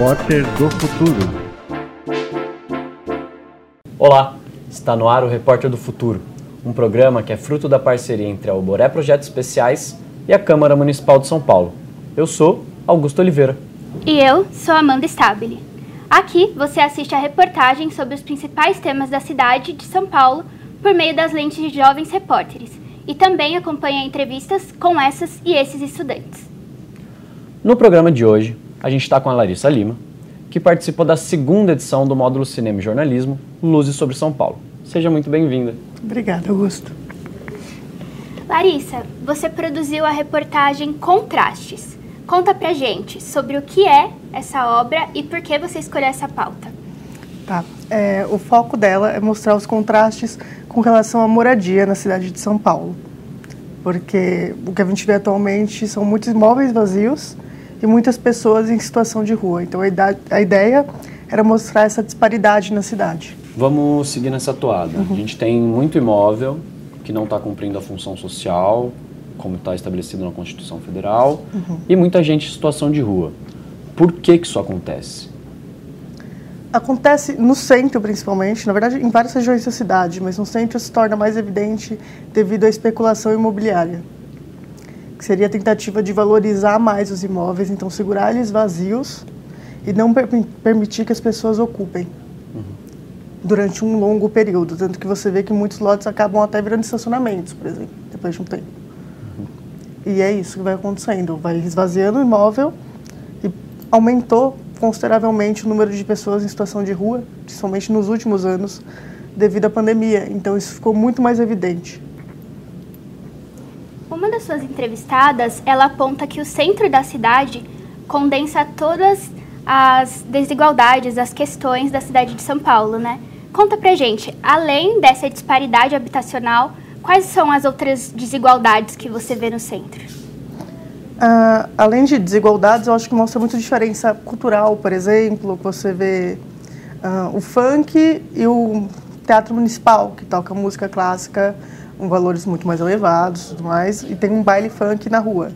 Repórter do Futuro. Olá, está no ar o Repórter do Futuro, um programa que é fruto da parceria entre a Alboré Projetos Especiais e a Câmara Municipal de São Paulo. Eu sou Augusto Oliveira. E eu sou Amanda Stabile. Aqui você assiste a reportagem sobre os principais temas da cidade de São Paulo por meio das lentes de jovens repórteres e também acompanha entrevistas com essas e esses estudantes. No programa de hoje, a gente está com a Larissa Lima, que participou da segunda edição do módulo Cinema e Jornalismo Luzes sobre São Paulo. Seja muito bem-vinda. Obrigada, Augusto. Larissa, você produziu a reportagem Contrastes. Conta pra gente sobre o que é essa obra e por que você escolheu essa pauta. Tá. É, o foco dela é mostrar os contrastes com relação à moradia na cidade de São Paulo. Porque o que a gente vê atualmente são muitos imóveis vazios e muitas pessoas em situação de rua. Então a ideia era mostrar essa disparidade na cidade. Vamos seguir nessa toada. Uhum. A gente tem muito imóvel que não está cumprindo a função social, como está estabelecido na Constituição Federal, uhum. e muita gente em situação de rua. Por que, que isso acontece? Acontece no centro, principalmente, na verdade, em várias regiões da cidade, mas no centro se torna mais evidente devido à especulação imobiliária que seria a tentativa de valorizar mais os imóveis, então segurar eles vazios e não per permitir que as pessoas ocupem uhum. durante um longo período. Tanto que você vê que muitos lotes acabam até virando estacionamentos, por exemplo, depois de um tempo. Uhum. E é isso que vai acontecendo. Vai esvaziando o imóvel e aumentou consideravelmente o número de pessoas em situação de rua, principalmente nos últimos anos, devido à pandemia. Então isso ficou muito mais evidente. Uma das suas entrevistadas, ela aponta que o centro da cidade condensa todas as desigualdades, as questões da cidade de São Paulo, né? Conta pra gente, além dessa disparidade habitacional, quais são as outras desigualdades que você vê no centro? Uh, além de desigualdades, eu acho que mostra muito diferença cultural, por exemplo, você vê uh, o funk e o teatro municipal, que toca música clássica valores muito mais elevados tudo mais, e tem um baile funk na rua.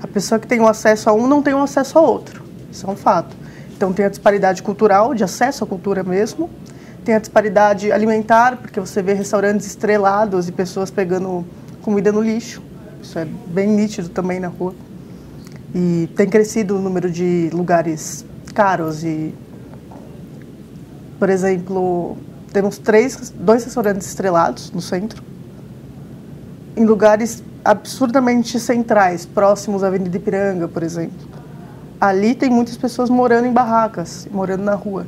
A pessoa que tem um acesso a um não tem um acesso ao outro. Isso é um fato. Então tem a disparidade cultural, de acesso à cultura mesmo, tem a disparidade alimentar, porque você vê restaurantes estrelados e pessoas pegando comida no lixo. Isso é bem nítido também na rua. E tem crescido o número de lugares caros e por exemplo, temos três, dois restaurantes estrelados no centro em lugares absurdamente centrais, próximos à Avenida Ipiranga, por exemplo. Ali tem muitas pessoas morando em barracas, morando na rua.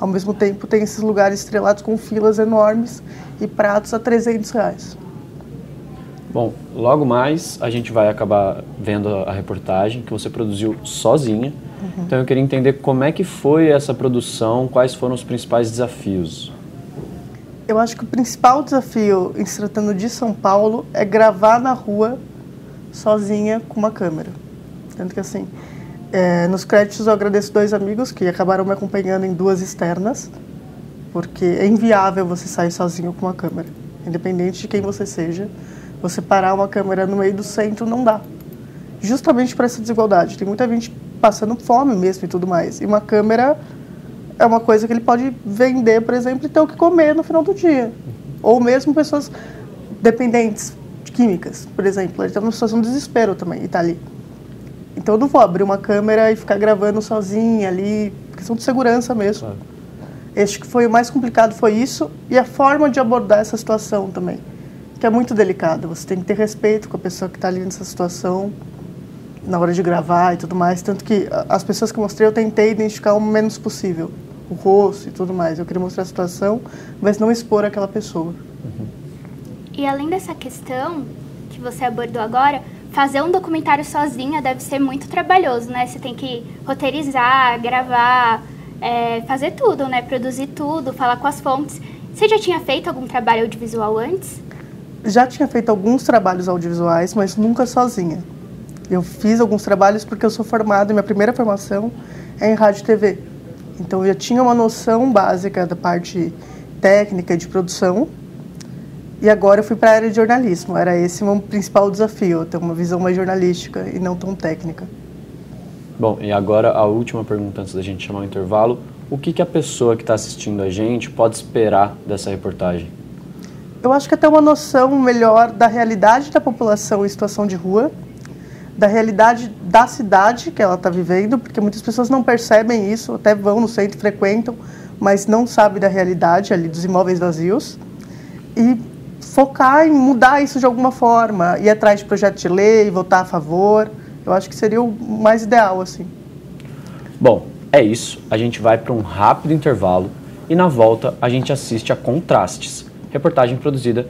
Ao mesmo tempo, tem esses lugares estrelados com filas enormes e pratos a 300 reais. Bom, logo mais a gente vai acabar vendo a reportagem que você produziu sozinha. Uhum. Então eu queria entender como é que foi essa produção, quais foram os principais desafios. Eu acho que o principal desafio em se tratando de São Paulo é gravar na rua sozinha com uma câmera. Tanto que assim, é, nos créditos eu agradeço dois amigos que acabaram me acompanhando em duas externas, porque é inviável você sair sozinho com uma câmera. Independente de quem você seja, você parar uma câmera no meio do centro não dá. Justamente para essa desigualdade. Tem muita gente passando fome mesmo e tudo mais. E uma câmera é uma coisa que ele pode vender, por exemplo, e ter o que comer no final do dia. Ou mesmo pessoas dependentes de químicas, por exemplo. Ele está numa situação de desespero também e está ali. Então eu não vou abrir uma câmera e ficar gravando sozinha ali, questão de segurança mesmo. Claro. Acho que foi o mais complicado foi isso e a forma de abordar essa situação também, que é muito delicada. Você tem que ter respeito com a pessoa que está ali nessa situação na hora de gravar e tudo mais, tanto que as pessoas que eu mostrei eu tentei identificar o menos possível o rosto e tudo mais. Eu queria mostrar a situação, mas não expor aquela pessoa. Uhum. E além dessa questão que você abordou agora, fazer um documentário sozinha deve ser muito trabalhoso, né? Você tem que roteirizar, gravar, é, fazer tudo, né? Produzir tudo, falar com as fontes. Você já tinha feito algum trabalho audiovisual antes? Já tinha feito alguns trabalhos audiovisuais, mas nunca sozinha. Eu fiz alguns trabalhos porque eu sou formada, minha primeira formação é em rádio e TV. Então eu já tinha uma noção básica da parte técnica de produção. E agora eu fui para a área de jornalismo. Era esse o meu principal desafio, ter uma visão mais jornalística e não tão técnica. Bom, e agora a última pergunta antes da gente chamar o intervalo. O que, que a pessoa que está assistindo a gente pode esperar dessa reportagem? Eu acho que é ter uma noção melhor da realidade da população em situação de rua, da realidade da cidade que ela está vivendo, porque muitas pessoas não percebem isso, até vão no centro, frequentam, mas não sabem da realidade ali dos imóveis vazios. E focar em mudar isso de alguma forma, ir atrás de projeto de lei, votar a favor. Eu acho que seria o mais ideal, assim. Bom, é isso. A gente vai para um rápido intervalo e na volta a gente assiste a Contrastes, reportagem produzida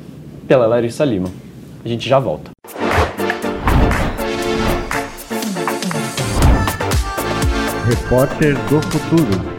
pela Larissa Lima. A gente já volta. Repórter do Futuro.